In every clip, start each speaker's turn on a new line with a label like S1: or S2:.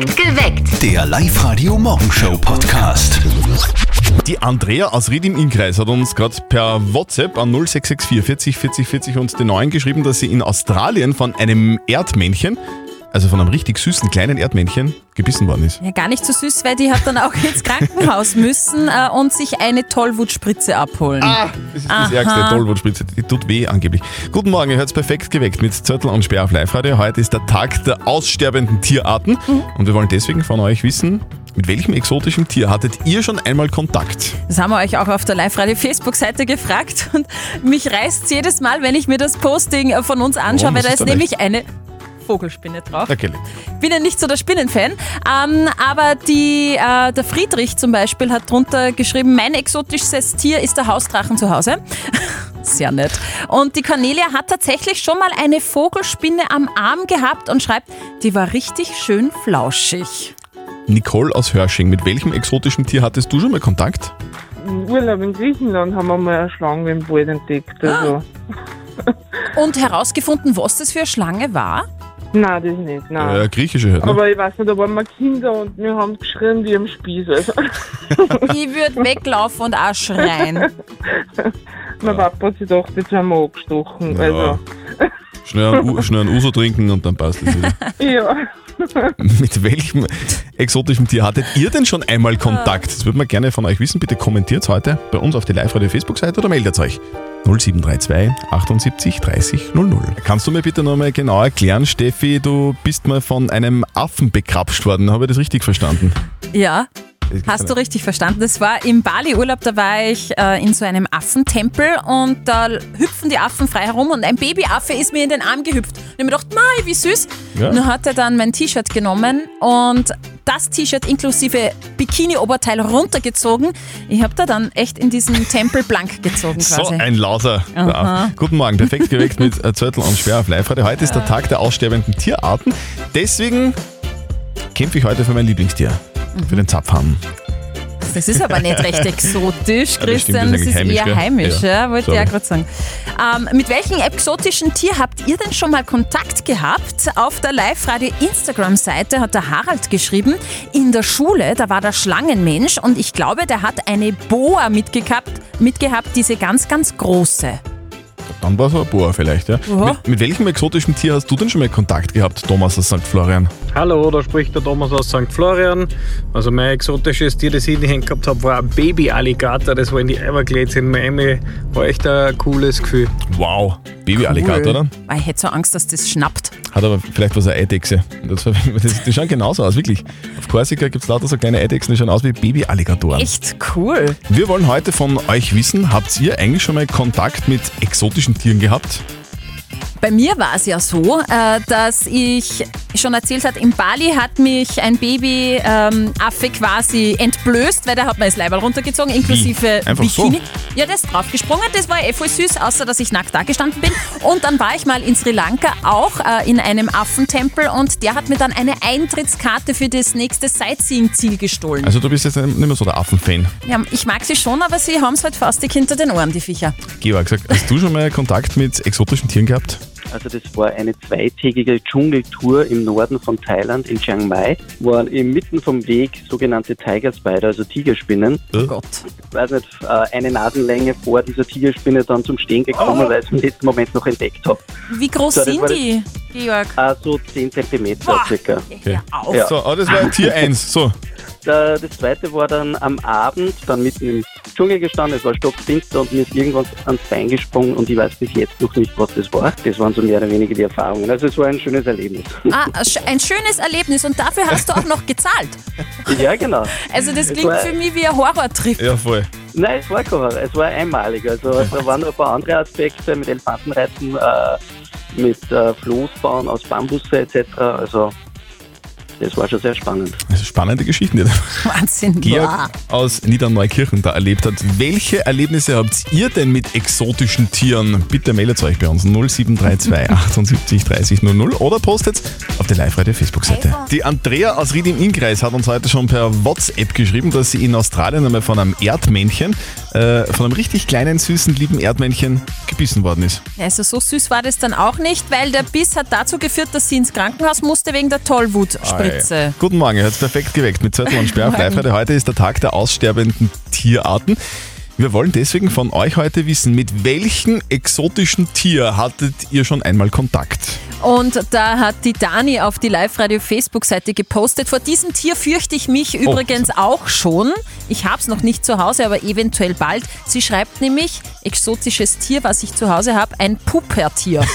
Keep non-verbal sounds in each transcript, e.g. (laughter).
S1: Geweckt.
S2: Der Live-Radio-Morgenshow-Podcast.
S3: Die Andrea aus Ried im Innkreis hat uns gerade per WhatsApp an 0664 40 40 40 und den neuen geschrieben, dass sie in Australien von einem Erdmännchen, also von einem richtig süßen kleinen Erdmännchen, gebissen worden ist.
S4: Ja, gar nicht so süß, weil die hat dann auch ins Krankenhaus müssen äh, und sich eine Tollwutspritze abholen.
S3: Ah, das ist das
S4: Aha.
S3: ärgste Tollwutspritze. Die tut weh angeblich. Guten Morgen, ihr hört's perfekt geweckt mit Zörtel und Sperr auf Live-Radio. Heute ist der Tag der aussterbenden Tierarten
S4: Mhm.
S3: und wir wollen deswegen von euch wissen, mit welchem exotischen Tier hattet ihr schon einmal Kontakt?
S4: Das haben wir euch auch auf der Live-Radio-Facebook-Seite gefragt und mich reißt jedes Mal, wenn ich mir das Posting von uns anschaue,
S3: Warum?
S4: weil da
S3: ist
S4: nämlich eine Vogelspinne drauf.
S3: Okay.
S4: bin ja nicht so der Spinnenfan, ähm, aber die, äh, der Friedrich zum Beispiel hat drunter geschrieben, mein exotisches Tier ist der Hausdrachen zu Hause. (laughs) Sehr nett. Und die Cornelia hat tatsächlich schon mal eine Vogelspinne am Arm gehabt und schreibt, die war richtig schön flauschig.
S3: Nicole aus Hörsching, mit welchem exotischen Tier hattest du schon mal Kontakt?
S5: Im Urlaub in Griechenland haben wir mal eine Schlange im Wald entdeckt. Also.
S4: Und herausgefunden, was das für eine Schlange war?
S5: Nein, das nicht. Nein.
S3: Äh, griechische halt, ne?
S5: Aber ich weiß nicht, da waren wir Kinder und wir haben geschrien wie am Spieß. Also. (laughs)
S4: Ich würde weglaufen und auch schreien. (laughs)
S5: mein Papa hat sich gedacht, jetzt haben wir angestochen.
S3: Ja.
S5: Also,
S3: Schnell einen, U- schnell einen Uso trinken und dann passt es wieder. (laughs)
S5: ja. (laughs)
S3: Mit welchem exotischen Tier hattet ihr denn schon einmal Kontakt? Das würden wir gerne von euch wissen. Bitte kommentiert heute bei uns auf die Live-Radio-Facebook-Seite oder meldet euch. 0732 78 30 00. Kannst du mir bitte nochmal genau erklären, Steffi, du bist mal von einem Affen bekrapscht worden. Habe ich das richtig verstanden?
S4: Ja, Hast du richtig verstanden? Das war im Bali-Urlaub, da war ich äh, in so einem Affentempel und da hüpfen die Affen frei herum und ein Babyaffe ist mir in den Arm gehüpft. Und ich mir gedacht, Mai, wie süß.
S3: Ja.
S4: Nun hat er dann mein T-Shirt genommen und das T-Shirt inklusive Bikini-Oberteil runtergezogen. Ich habe da dann echt in diesen Tempel blank gezogen quasi.
S3: So ein Lauser. Guten Morgen, perfekt geweckt mit (laughs) Zörtel und Schwer auf live -Radio. Heute ist der Tag der aussterbenden Tierarten. Deswegen kämpfe ich heute für mein Lieblingstier. Für den Zapfhahn.
S4: Das ist aber nicht recht exotisch, (laughs)
S3: Ja, das
S4: Christian.
S3: stimmt,
S4: Das
S3: das ist
S4: eher
S3: heimisch,
S4: heimisch,
S3: gell?
S4: ja,
S3: Ja,
S4: wollte ich ja gerade sagen. Ähm, mit welchem exotischen Tier habt ihr denn schon mal Kontakt gehabt? Auf der Live-Radio-Instagram-Seite hat der Harald geschrieben, in der Schule, da war der Schlangenmensch und ich glaube, der hat eine Boa mitgehabt, mitgehabt diese ganz, ganz große.
S3: Dann war es ein Boa vielleicht, ja.
S4: Aha.
S3: Mit, mit welchem exotischen Tier hast du denn schon mal Kontakt gehabt, Thomas aus St. Florian?
S6: Hallo, da spricht der Thomas aus St. Florian. Also mein exotisches Tier, das ich in die Hände gehabt habe, war ein Baby-Alligator. Das war in die Everglades in Miami. War echt ein cooles Gefühl.
S3: Wow, Baby-Alligator dann?
S4: Weil Ich hätte so Angst, dass das schnappt.
S3: Hat aber vielleicht was eine Eidechse. Das, (laughs) das, die schauen genauso aus, wirklich. Auf Korsika gibt es lauter so kleine Eidechsen, die schauen aus wie Baby-Alligatoren.
S4: Echt cool.
S3: Wir wollen heute von euch wissen, habt ihr eigentlich schon mal Kontakt mit exotischen Tieren gehabt?
S4: Bei mir war es ja so, äh, dass ich schon erzählt hat, in Bali hat mich ein Baby-Affe quasi entblößt, weil der hat mir das Leiberl runtergezogen, inklusive
S3: Einfach so?
S4: Bikini. Ja, der ist draufgesprungen, das war eh voll süß, außer dass ich nackt da gestanden bin. Und dann war ich mal in Sri Lanka auch äh, in einem Affentempel und der hat mir dann eine Eintrittskarte für das nächste Sightseeing-Ziel gestohlen.
S3: Also du bist jetzt nicht mehr so der Affenfan.
S4: Ja, ich mag sie schon, aber sie haben es halt fast hinter den Ohren, die Viecher.
S3: Georg, sag, hast du schon mal Kontakt mit exotischen Tieren gehabt?
S7: Also das war eine zweitägige Dschungeltour im Norden von Thailand in Chiang Mai. Waren inmitten vom Weg sogenannte Tiger Spider, also Tigerspinnen.
S4: Oh Gott.
S7: Ich weiß nicht, äh, eine Nasenlänge vor dieser Tigerspinne dann zum Stehen gekommen, weil ich es im letzten Moment noch entdeckt habe.
S4: Wie groß
S7: So, das
S4: sind die, Georg?
S7: Also 10 Zentimeter circa.
S4: Auf.
S7: Ja.
S3: So, aber das war Tier 1. So,
S7: Das zweite war dann am Abend, dann mitten im Dschungel gestanden, es war stockfinster und mir ist irgendwas ans Bein gesprungen und ich weiß bis jetzt noch nicht, was das war. Das waren so mehr oder weniger die Erfahrungen. Also es war ein schönes Erlebnis.
S4: Ah, ein schönes Erlebnis und dafür hast du auch noch gezahlt. (laughs)
S7: ja, genau.
S4: Also das klingt
S7: war-
S4: für mich wie ein Horrortrip.
S3: ja voll.
S7: Nein, es war kein Horror. Es war einmalig. Also da waren noch ein paar andere Aspekte mit Elefantenreiten, äh, mit äh, Floßbauen aus Bambusse etc. Also das war schon sehr spannend.
S3: Das ist spannende Geschichten, die der
S4: Wahnsinn.
S3: Georg
S4: Boah.
S3: aus Niederneukirchen da erlebt hat. Welche Erlebnisse habt ihr denn mit exotischen Tieren? Bitte meldet euch bei uns 0732 78 30 00 oder postet auf der Live-Radio Facebook-Seite. Die Andrea aus Ried im Innkreis hat uns heute schon per WhatsApp geschrieben, dass sie in Australien einmal von einem Erdmännchen, äh, von einem richtig kleinen, süßen, lieben Erdmännchen gebissen worden ist.
S4: Also so süß war das dann auch nicht, weil der Biss hat dazu geführt, dass sie ins Krankenhaus musste wegen der Tollwutspritze. Fritze.
S3: Guten Morgen, ihr habt perfekt geweckt mit Zettel und Sperr auf live -Radio. Heute ist der Tag der aussterbenden Tierarten. Wir wollen deswegen von euch heute wissen, mit welchem exotischen Tier hattet ihr schon einmal Kontakt?
S4: Und da hat die Dani auf die Live-Radio-Facebook-Seite gepostet. Vor diesem Tier fürchte ich mich übrigens auch schon. Ich habe es noch nicht zu Hause, aber eventuell bald. Sie schreibt nämlich, exotisches Tier, was ich zu Hause habe, ein Pupertier. (laughs)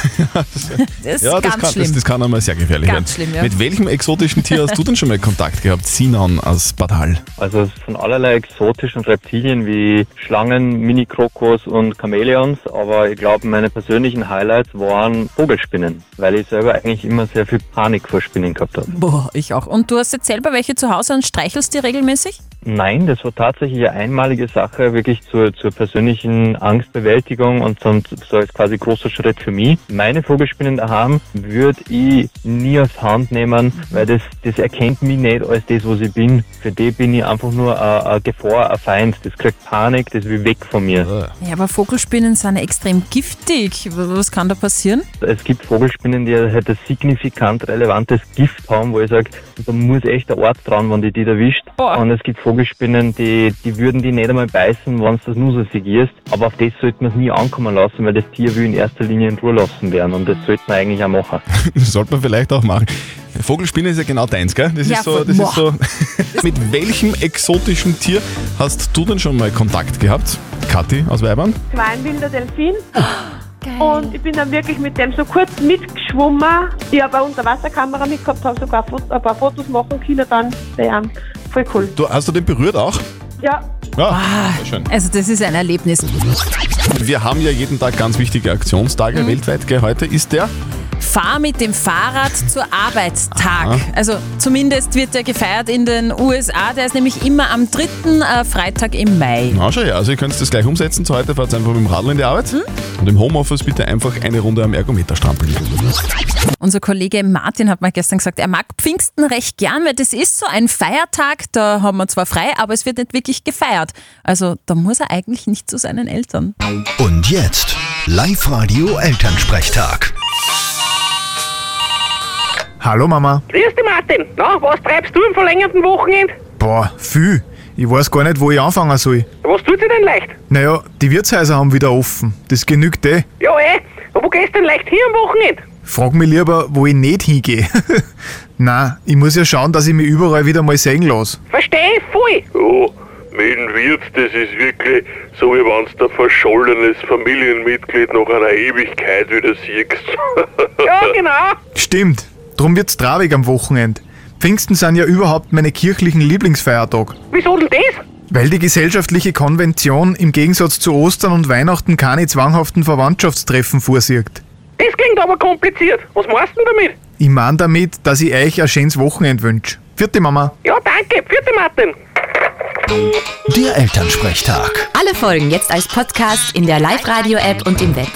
S4: Das ist
S3: Ja, das
S4: ganz
S3: kann,
S4: schlimm.
S3: das, das kann einmal sehr gefährlich
S4: Ganz
S3: werden.
S4: schlimm, ja.
S3: Mit welchem exotischen Tier hast du denn schon mal Kontakt gehabt? Sinan aus Bad Hall.
S1: Also von allerlei exotischen Reptilien wie Schlangen, Mini-Krokos und Chamäleons, aber ich glaube, meine persönlichen Highlights waren Vogelspinnen, weil ich selber eigentlich immer sehr viel Panik vor Spinnen gehabt habe.
S4: Boah, ich auch. Und du hast jetzt selber welche zu Hause und streichelst die regelmäßig?
S1: Nein, das war tatsächlich eine einmalige Sache, wirklich zur, zur persönlichen Angstbewältigung und so, so als quasi großer Schritt für mich. Meine Vogelspinnen daheim würde ich nie aufs Hand nehmen, weil das, das erkennt mich nicht als das, was ich bin. Für die bin ich einfach nur eine, eine Gefahr, ein Feind. Das kriegt Panik, das will weg von mir.
S4: Ja, aber Vogelspinnen sind extrem giftig. Was kann da passieren?
S1: Es gibt Vogelspinnen, die halt ein signifikant relevantes Gift haben, wo ich sage, da muss echt der Ort dran, wenn die die erwischt.
S4: Boah.
S1: Und es gibt Vogelspinnen, die, die würden die nicht einmal beißen, wenn du das nur so sigierst. Aber auf das sollte man es nie ankommen lassen, weil das Tier will in erster Linie in Ruhe lassen werden. Und das sollte man eigentlich auch machen. (laughs)
S3: Das sollte man vielleicht auch machen. Vogelspinne ist ja genau deins, gell? Das
S4: Ja,
S3: ist so, das ist so. (laughs) Mit welchem exotischen Tier hast du denn schon mal Kontakt gehabt? Kathi aus Weibern?
S2: war ein wilder Delfin. (gasps) Und ich bin dann wirklich mit dem so kurz mitgeschwommen. Ich habe eine Unterwasserkamera mitgehabt, habe sogar ein paar Fotos machen können dann. Voll cool.
S3: Du, hast du den berührt auch?
S2: Ja,
S3: Ja, sehr schön.
S4: Also das ist ein Erlebnis.
S3: Wir haben ja jeden Tag ganz wichtige Aktionstage
S4: Mhm.
S3: weltweit. Gell? Heute ist der.
S4: Fahr mit dem Fahrrad zur Arbeitstag. Also zumindest wird der gefeiert in den USA. Der ist nämlich immer am dritten äh, Freitag im Mai.
S3: Na schau her, also ihr könnt das gleich umsetzen. Zu heute fahrt ihr einfach mit dem Radl in die Arbeit.
S4: Mhm.
S3: Und im Homeoffice bitte einfach eine Runde am Ergometer strampeln.
S4: Unser Kollege Martin hat mal gestern gesagt, er mag Pfingsten recht gern, weil das ist so ein Feiertag, da haben wir zwar frei, aber es wird nicht wirklich gefeiert. Also da muss er eigentlich nicht zu seinen Eltern.
S8: Und jetzt Live-Radio Elternsprechtag.
S9: Hallo Mama.
S10: Grüß dich, Martin. Na, was treibst du am verlängerten Wochenende?
S9: Boah, viel. Ich weiß gar nicht, wo ich anfangen soll.
S10: Was tut dir denn leicht?
S9: Naja, die Wirtshäuser haben wieder offen. Das genügt eh.
S10: Ja, eh. Aber wo gehst du denn leicht hin am Wochenende?
S9: Frag mich lieber, wo ich nicht hingehe. (laughs) Na, ich muss ja schauen, dass ich mich überall wieder mal sehen lasse.
S10: Versteh ich voll.
S11: Ja, mit dem Wirt, das ist wirklich so, wie wenn du ein verschollenes Familienmitglied nach einer Ewigkeit wieder siehst. (laughs)
S10: Ja, genau.
S9: Stimmt. Drum wird's traurig am Wochenende. Pfingsten sind ja überhaupt meine kirchlichen Lieblingsfeiertag.
S10: Wieso denn das?
S9: Weil die gesellschaftliche Konvention im Gegensatz zu Ostern und Weihnachten keine zwanghaften Verwandtschaftstreffen vorsieht.
S10: Das klingt aber kompliziert. Was machst du denn damit?
S9: Ich mein damit, dass ich euch ein schönes Wochenende wünsche. Vierte Mama.
S10: Ja, danke. Vierte Martin.
S8: Der Elternsprechtag.
S12: Alle Folgen jetzt als Podcast in der Live-Radio-App und im Web.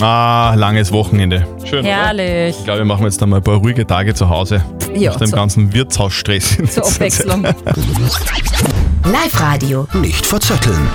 S3: Ah, langes Wochenende. Schön, oder?
S4: Herrlich.
S3: Ich glaube, wir machen jetzt einmal ein paar ruhige Tage zu Hause.
S4: Ja,
S3: Nach dem ganzen Wirtshausstress. (laughs)
S4: Zur. Abwechslung.
S12: Live-Radio.
S8: Nicht verzetteln.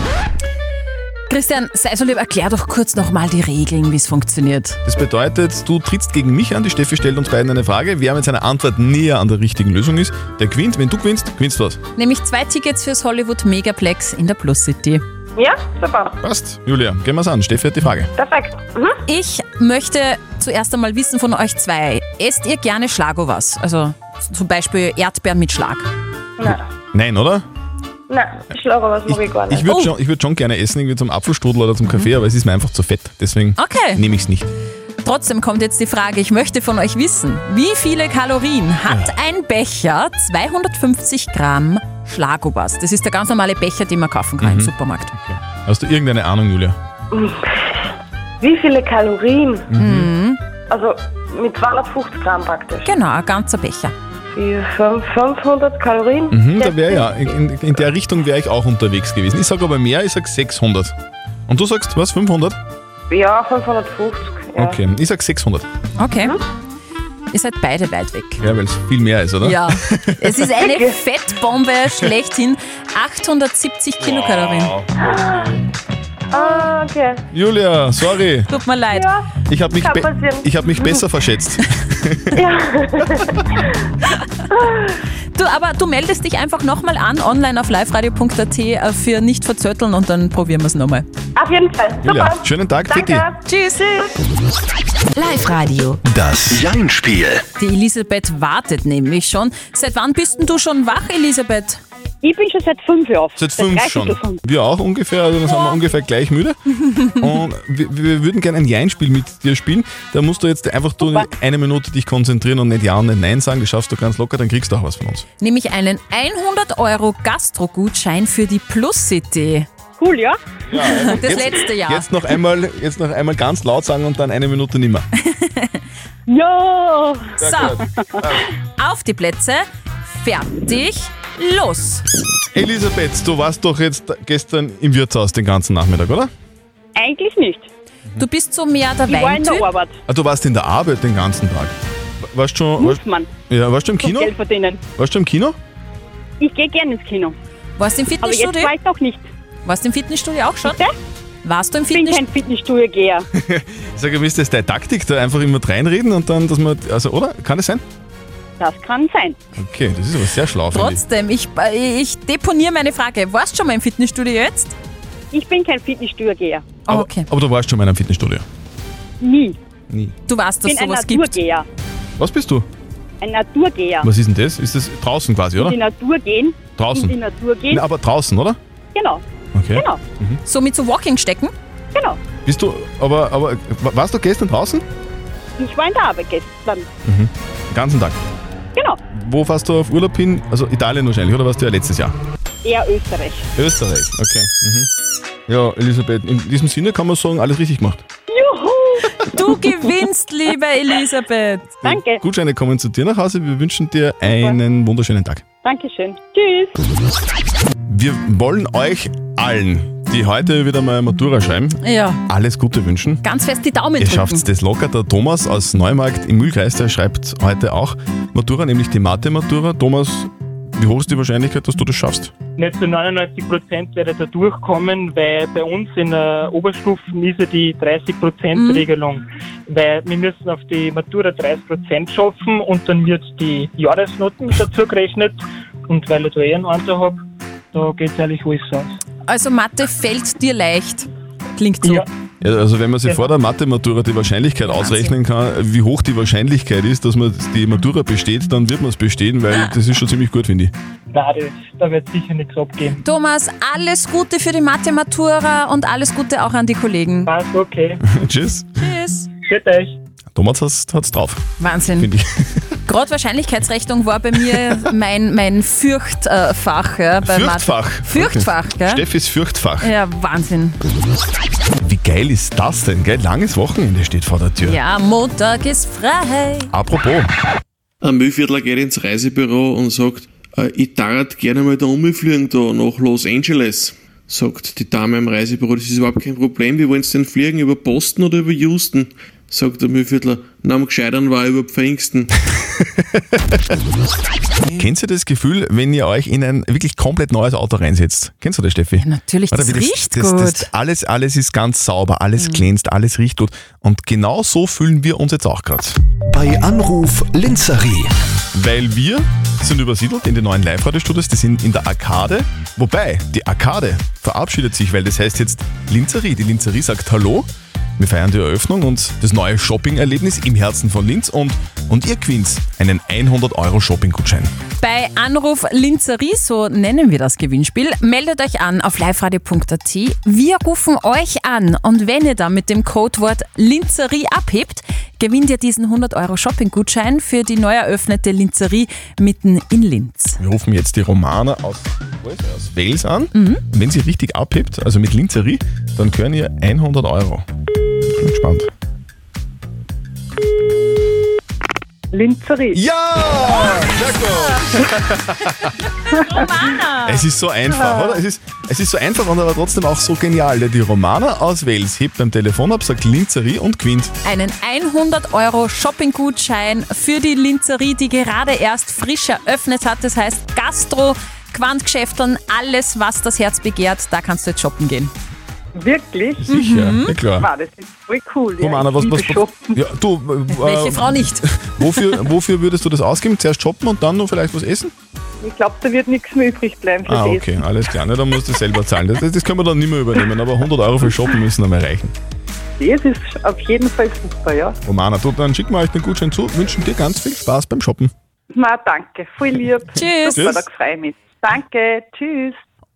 S4: Christian, sei so lieb, erklär doch kurz nochmal die Regeln, wie es funktioniert.
S3: Das bedeutet, du trittst gegen mich an, die Steffi stellt uns beiden eine Frage. Wer mit seiner Antwort näher an der richtigen Lösung ist, der gewinnt. Wenn du gewinnst, gewinnst du was.
S4: Nämlich zwei Tickets fürs Hollywood Megaplex in der Plus City.
S2: Ja, super.
S3: Passt. Julia, gehen wir's an. Steffi hat die Frage.
S2: Perfekt. Mhm.
S4: Ich möchte zuerst einmal wissen von euch zwei. Esst ihr gerne Schlagowas? Also zum Beispiel Erdbeeren mit Schlag.
S2: Nein,
S3: Nein, oder?
S2: nein, Schlager was mag ich gar nicht.
S3: Ich würde
S4: Oh.
S3: schon, ich würd schon gerne essen, irgendwie zum Apfelstrudel oder zum Kaffee, aber es ist mir einfach zu fett. Deswegen
S4: Okay.
S3: nehme ich es nicht.
S4: Trotzdem kommt jetzt die Frage, ich möchte von euch wissen, wie viele Kalorien hat ein Becher 250 Gramm Schlagobers? Das ist der ganz normale Becher, den man kaufen kann im Supermarkt.
S3: Hast du irgendeine Ahnung, Julia?
S2: Wie viele Kalorien?
S4: Mhm.
S2: Also mit 250 Gramm praktisch.
S4: Genau, ein ganzer Becher.
S2: Vier, fünf, 500 Kalorien?
S3: Mhm, da wäre ja, in, in der Richtung wäre ich auch unterwegs gewesen. Ich sage aber mehr, ich sage 600. Und du sagst, was, 500?
S2: Ja, 550. Ja.
S3: Okay, ich sage 600.
S4: Okay. Ihr seid beide weit weg.
S3: Ja, weil es viel mehr ist, oder?
S4: Ja, (laughs) es ist eine Fettbombe schlechthin. 870 Kilokalorien.
S2: Ah, okay.
S3: Julia, sorry.
S4: Tut mir leid.
S2: Ja,
S3: Ich habe mich, be ich hab mich besser (laughs) verschätzt.
S2: Ja. (laughs)
S4: Du, aber du meldest dich einfach nochmal an, online auf liveradio.at äh, für nicht verzötteln und dann probieren wir es nochmal.
S2: Auf jeden Fall. Super.
S3: Julia, schönen Tag, Fitti.
S2: Danke.
S4: Tschüss.
S12: Live-Radio.
S8: Das Jein-Spiel.
S4: Die Elisabeth wartet nämlich schon. Seit wann bist denn du schon wach, Elisabeth?
S13: Ich bin schon seit fünf Jahren.
S3: Seit fünf schon.
S13: fünf.
S3: Wir auch ungefähr, also dann sind wir ungefähr gleich müde. (laughs) Und wir, wir würden gerne ein Jein-Spiel mit dir spielen. Da musst du jetzt einfach du eine Minute dich konzentrieren und nicht Ja und nicht Nein sagen. Das schaffst du ganz locker, dann kriegst du auch was von uns.
S4: Nämlich einen 100 Euro Gastro-Gutschein für die Plus City.
S13: Cool, ja? (laughs)
S4: Das
S3: jetzt,
S4: letzte Jahr.
S3: Jetzt noch, einmal, jetzt noch einmal ganz laut sagen und dann eine Minute nimmer. (laughs)
S13: Ja.
S4: So, auf die Plätze, fertig, los.
S3: Elisabeth, du warst doch jetzt gestern im Wirtshaus den ganzen Nachmittag, oder?
S13: Eigentlich nicht.
S4: Du bist so mehr der
S13: Ich war in der. Arbeit.
S3: Ah, du warst in der Arbeit den ganzen Tag. Warst schon,
S13: Muss
S3: warst,
S13: man.
S3: ja, warst du im Kino?
S13: Geld verdienen.
S3: Warst du im Kino?
S13: Ich gehe gerne ins Kino.
S4: Warst du im
S13: Aber jetzt
S4: Fitnessstudio?
S13: weiß ich auch nicht.
S4: Warst du im Fitnessstudio auch schon?
S13: Bitte?
S4: Warst du im
S13: Ich bin
S4: Fitnessstudio?
S13: kein Fitnessstudio-Geher. (laughs)
S3: Sag mal, ist das deine Taktik, da einfach immer reinreden und dann, dass man, also, oder? Kann das sein?
S13: Das kann sein.
S3: Okay, das ist aber sehr schlau, finde ich.
S4: Trotzdem, ich, äh, ich deponiere meine Frage. Warst du schon mal im Fitnessstudio jetzt?
S13: Ich bin kein Fitnessstudio-Geher.
S4: Oh, okay.
S3: Aber du warst schon mal in einem Fitnessstudio.
S13: Nie.
S3: Nie.
S4: Du weißt, dass
S13: Ich bin ein
S4: sowas gibt.
S13: Naturgeher.
S3: Was bist du?
S13: Ein Naturgeher.
S3: Was ist denn das? Ist das draußen quasi,
S13: In die
S3: oder?
S13: Natur gehen.
S3: Draußen.
S13: In die Natur gehen.
S3: Na, aber draußen, oder?
S13: Genau.
S3: Okay.
S13: Genau.
S4: So mit so Walking stecken?
S13: Genau.
S3: Bist du, aber, aber warst du gestern draußen?
S13: Ich war in der Arbeit gestern.
S3: Mhm. Den ganzen Tag. Wo fährst du auf Urlaub hin? Also Italien wahrscheinlich, oder warst du ja letztes Jahr?
S13: Eher Österreich.
S3: Österreich, okay. Mhm. Ja, Elisabeth, in diesem Sinne kann man sagen, alles richtig gemacht.
S13: Juhu!
S4: Du gewinnst, liebe Elisabeth.
S13: Danke.
S3: Gutscheine kommen zu dir nach Hause. Wir wünschen dir einen wunderschönen Tag.
S13: Dankeschön. Tschüss.
S3: Wir wollen euch allen, die heute wieder mal Matura schreiben,
S4: Ja,
S3: alles Gute wünschen.
S4: ganz fest die Daumen
S3: Ihr
S4: drücken.
S3: schafft das locker. Der Thomas aus Neumarkt im Mühlkreis, der schreibt heute auch Matura, nämlich die Mathe-Matura. Thomas, wie hoch ist die Wahrscheinlichkeit, dass du das schaffst?
S14: Nicht zu 99 Prozent werde ich da durchkommen, weil bei uns in der Oberstufen ist ja die 30 Prozent Regelung. Weil wir müssen auf die Matura 30 Prozent schaffen und dann wird die Jahresnoten dazu gerechnet. Und weil ich da eh einen Einser habe, da geht es eigentlich alles aus.
S4: Also Mathe fällt dir leicht. Klingt so.
S14: Ja.
S3: Ja, also wenn man sich
S14: Ja.
S3: vor der Mathe-Matura die Wahrscheinlichkeit ausrechnen kann, wie hoch die Wahrscheinlichkeit ist, dass man die Matura besteht, dann wird man es bestehen, weil das ist schon ziemlich gut, finde ich.
S14: Nein, das, da wird sicher nichts abgeben.
S4: Thomas, alles Gute für die Mathe-Matura und alles Gute auch an die Kollegen.
S14: Passt, okay. (laughs)
S3: Tschüss.
S4: Tschüss.
S14: Schönt euch.
S3: Thomas hat es drauf,
S4: Wahnsinn.
S3: finde ich.
S4: Gerade Wahrscheinlichkeitsrechnung war bei mir (laughs) mein, mein Fürchtfach. Ja, bei
S3: Fürchtfach.
S4: Mathe. Fürchtfach,
S3: Okay.
S4: gell?
S3: Steffis Fürchtfach.
S4: Ja, Wahnsinn.
S3: Wie geil ist das denn, gell? Langes Wochenende steht vor der Tür.
S4: Ja, Montag ist frei.
S3: Apropos,
S15: Ein Müllviertler geht ins Reisebüro und sagt, äh, ich darf gerne mal da umfliegen da nach Los Angeles. Sagt die Dame im Reisebüro, das ist überhaupt kein Problem, wie wollen Sie denn fliegen, über Boston oder über Houston? Sagt der Müllviertler, na am gescheitern war über Pfingsten. (laughs) (laughs)
S3: Kennt ihr das Gefühl, wenn ihr euch in ein wirklich komplett neues Auto reinsetzt? Kennst du das, Steffi? Ja,
S4: natürlich, das
S3: wie
S4: riecht
S3: das,
S4: gut.
S3: Das, alles, alles ist ganz sauber, alles
S4: Mhm.
S3: glänzt, alles riecht gut. Und genau so fühlen wir uns jetzt auch gerade.
S8: Bei Anruf Linzerie.
S3: Weil wir sind übersiedelt in die neuen Live-Radio-Studios, die sind in der Arkade. Wobei, die Arkade verabschiedet sich, weil das heißt jetzt Linzerie. Die Linzerie sagt Hallo. Wir feiern die Eröffnung und das neue Shopping-Erlebnis im Herzen von Linz und, und ihr gewinnt einen 100-Euro-Shopping-Gutschein.
S4: Bei Anruf Linzerie, so nennen wir das Gewinnspiel, meldet euch an auf liveradio.at. Wir rufen euch an und wenn ihr dann mit dem Codewort Linzerie abhebt, gewinnt ihr diesen 100 Euro Shopping-Gutschein für die neu eröffnete Linzerie mitten in Linz.
S3: Wir rufen jetzt die Romana aus, aus Wales an.
S4: Mhm.
S3: Wenn sie richtig abhebt, also mit Linzerie, dann gehören ihr 100 Euro. Ich bin gespannt.
S5: Linzerie.
S3: Ja!
S4: Romana! (laughs)
S3: Es ist so einfach, oder? Es ist, es ist so einfach und aber trotzdem auch so genial. Die Romana aus Wales hebt beim Telefon ab, sagt Linzerie und gewinnt.
S4: Einen 100 Euro Shopping-Gutschein für die Linzerie, die gerade erst frisch eröffnet hat. Das heißt Gastro, Quantgeschäfteln, alles, was das Herz begehrt, da kannst du jetzt shoppen gehen.
S2: Wirklich?
S3: Sicher, ja klar.
S2: Wow, das ist voll cool. Ja.
S3: Romana,
S2: Ich
S3: was, was,
S2: Shoppen.
S3: ja, du, äh,
S4: Welche Frau nicht? (laughs)
S3: Wofür, wofür würdest du das ausgeben? Zuerst shoppen und dann noch vielleicht was essen?
S2: Ich glaube, da wird nichts mehr übrig bleiben für
S3: Ah, okay, alles klar. Ne, dann musst du selber zahlen. Das, das können wir dann nicht mehr übernehmen, aber 100 Euro für Shoppen müssen einmal reichen.
S2: Das ist auf jeden Fall super, ja.
S3: Romana, du, dann schicken wir euch den Gutschein zu, wünschen dir ganz viel Spaß beim Shoppen.
S2: Na, danke. Voll lieb.
S4: Tschüss.
S2: Super,
S3: Tschüss.
S2: da freue ich mich. Danke. Tschüss.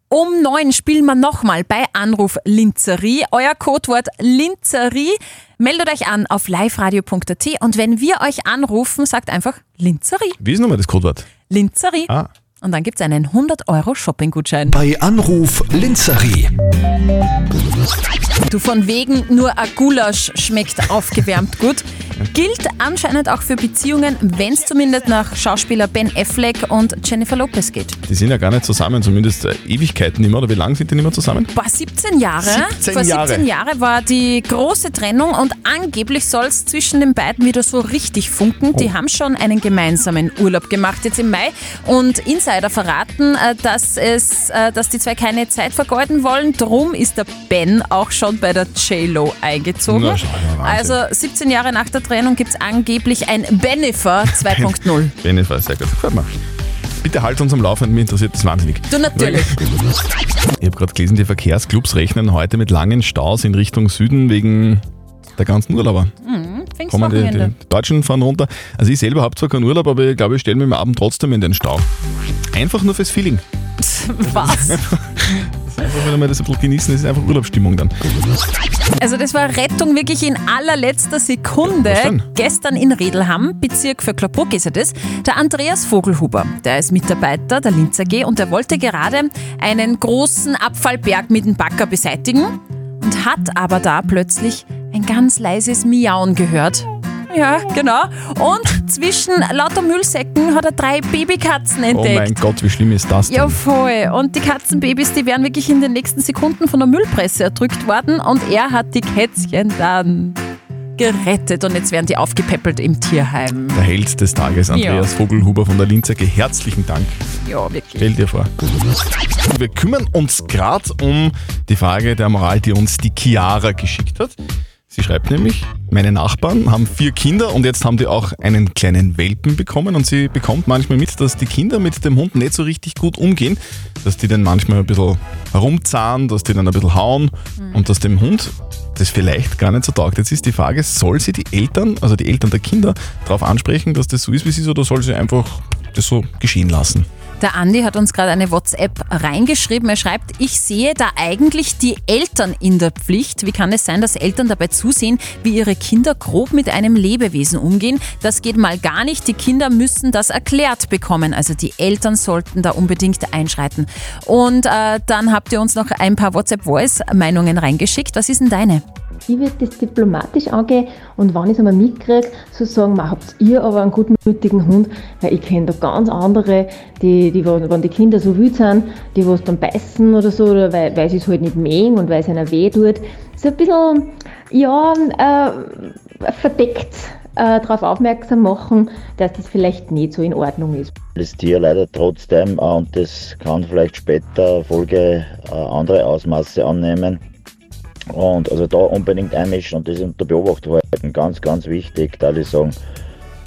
S4: Um neun spielen wir nochmal bei Anruf Linzerie. Euer Codewort Linzerie. Meldet euch an auf liveradio.at und wenn wir euch anrufen, sagt einfach Linzerie.
S3: Wie ist nochmal das Codewort?
S4: Linzerie.
S3: Ah.
S4: Und dann gibt es einen 100 Euro Shopping-Gutschein.
S8: Bei Anruf Linzerie.
S4: Du von wegen nur ein Gulasch schmeckt aufgewärmt gut. Gilt anscheinend auch für Beziehungen, wenn es zumindest nach Schauspieler Ben Affleck und Jennifer Lopez geht.
S3: Die sind ja gar nicht zusammen, zumindest äh, Ewigkeiten nicht mehr. Oder wie lange sind die nicht mehr zusammen?
S4: Boah, 17 Jahre.
S3: 17
S4: Vor 17
S3: Jahre.
S4: Jahre war die große Trennung und angeblich soll es zwischen den beiden wieder so richtig funken.
S3: Oh.
S4: Die haben schon einen gemeinsamen Urlaub gemacht jetzt im Mai und Insider verraten, äh, dass, es, äh, dass die zwei keine Zeit vergeuden wollen. Drum ist der Ben auch schon bei der J-Lo eingezogen.
S3: Na,
S4: also 17 Jahre nach der Trennung gibt es angeblich ein Benefer 2.0.
S3: Jennifer, sehr gut. Gefällt mir. Bitte halt uns am Laufenden, mich interessiert das wahnsinnig.
S4: Du natürlich.
S3: Ich habe gerade gelesen, die Verkehrsclubs rechnen heute mit langen Staus in Richtung Süden wegen der ganzen Urlauber.
S4: Mhm,
S3: Kommen die, die Deutschen fahren runter. Also ich selber habe zwar keinen Urlaub, aber ich glaube, ich stelle mich am Abend trotzdem in den Stau. Einfach nur fürs Feeling. (laughs)
S4: Was? (laughs)
S3: Einfach wenn wir das ein bisschen genießen, das ist einfach Urlaubsstimmung dann.
S4: Also das war Rettung wirklich in allerletzter Sekunde.
S3: Denn?
S4: Gestern in Redelham, Bezirk für Klopruck ist er das, der Andreas Vogelhuber. Der ist Mitarbeiter der Linz AG und der wollte gerade einen großen Abfallberg mit dem Bagger beseitigen und hat aber da plötzlich ein ganz leises Miauen gehört. Ja, genau. Und zwischen lauter Müllsäcken hat er drei Babykatzen
S3: Oh
S4: entdeckt.
S3: mein Gott, wie schlimm ist das denn?
S4: Ja, voll. Und die Katzenbabys, die wären wirklich in den nächsten Sekunden von der Müllpresse erdrückt worden und er hat die Kätzchen dann gerettet und jetzt werden die aufgepäppelt im Tierheim.
S3: Der Held des Tages, Andreas
S4: Ja.
S3: Vogelhuber von der Linzer. Herzlichen Dank.
S4: Ja, wirklich.
S3: Stell dir vor. Wir kümmern uns gerade um die Frage der Moral, die uns die Chiara geschickt hat. Sie schreibt nämlich, meine Nachbarn haben vier Kinder und jetzt haben die auch einen kleinen Welpen bekommen und sie bekommt manchmal mit, dass die Kinder mit dem Hund nicht so richtig gut umgehen, dass die den manchmal ein bisschen herumzahnen, dass die dann ein bisschen hauen und dass dem Hund das vielleicht gar nicht so taugt. Jetzt ist die Frage, soll sie die Eltern, also die Eltern der Kinder, darauf ansprechen, dass das so ist, wie es ist, oder soll sie einfach das so geschehen lassen?
S4: Der Andi hat uns gerade eine WhatsApp reingeschrieben. Er schreibt, ich sehe da eigentlich die Eltern in der Pflicht. Wie kann es sein, dass Eltern dabei zusehen, wie ihre Kinder grob mit einem Lebewesen umgehen? Das geht mal gar nicht. Die Kinder müssen das erklärt bekommen. Also die Eltern sollten da unbedingt einschreiten. Und äh, dann habt ihr uns noch ein paar WhatsApp-Voice-Meinungen reingeschickt. Was ist denn deine?
S16: Ich würde das diplomatisch angehen und wenn ich es einmal mitkriege, so sagen, "Ma, habt ihr aber einen gutmütigen Hund, weil ich kenne da ganz andere, die, die, wenn die Kinder so wild sind, die was dann beißen oder so, oder weil, weil sie es halt nicht mögen und weil es ihnen weh tut. So ein bisschen, ja, äh, verdeckt äh, darauf aufmerksam machen, dass das vielleicht nicht so in Ordnung ist.
S17: das Tier leider trotzdem äh, und das kann vielleicht später Folge äh, andere Ausmaße annehmen. Und also da unbedingt einmischen und das unter Beobachtung halten. Ganz, ganz wichtig, da ich sagen,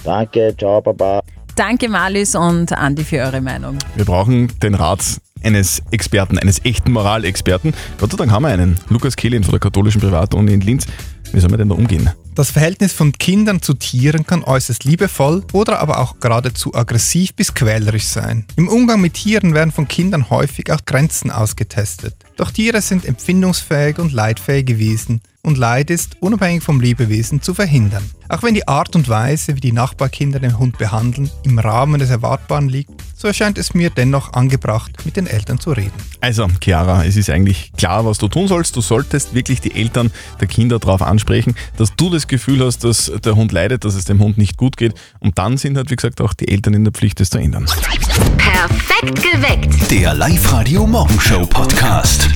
S17: danke, ciao, baba.
S4: Danke Malis und Andi für eure Meinung.
S3: Wir brauchen den Rat eines Experten, eines echten Moralexperten. Gott sei Dank haben wir einen. Lukas Kehlin von der katholischen Privatuni in Linz. Wie soll man denn da umgehen?
S9: Das Verhältnis von Kindern zu Tieren kann äußerst liebevoll oder aber auch geradezu aggressiv bis quälerisch sein. Im Umgang mit Tieren werden von Kindern häufig auch Grenzen ausgetestet. Doch Tiere sind empfindungsfähig und leidfähige Wesen und Leid ist, unabhängig vom Lebewesen, zu verhindern. Auch wenn die Art und Weise, wie die Nachbarkinder den Hund behandeln, im Rahmen des Erwartbaren liegt, so erscheint es mir dennoch angebracht, mit den Eltern zu reden.
S3: Also, Chiara, es ist eigentlich klar, was du tun sollst. Du solltest wirklich die Eltern der Kinder darauf ansprechen, dass du das Gefühl hast, dass der Hund leidet, dass es dem Hund nicht gut geht. Und dann sind halt, wie gesagt, auch die Eltern in der Pflicht, das zu ändern.
S12: Perfekt geweckt.
S8: Der Live-Radio Morgenshow Podcast.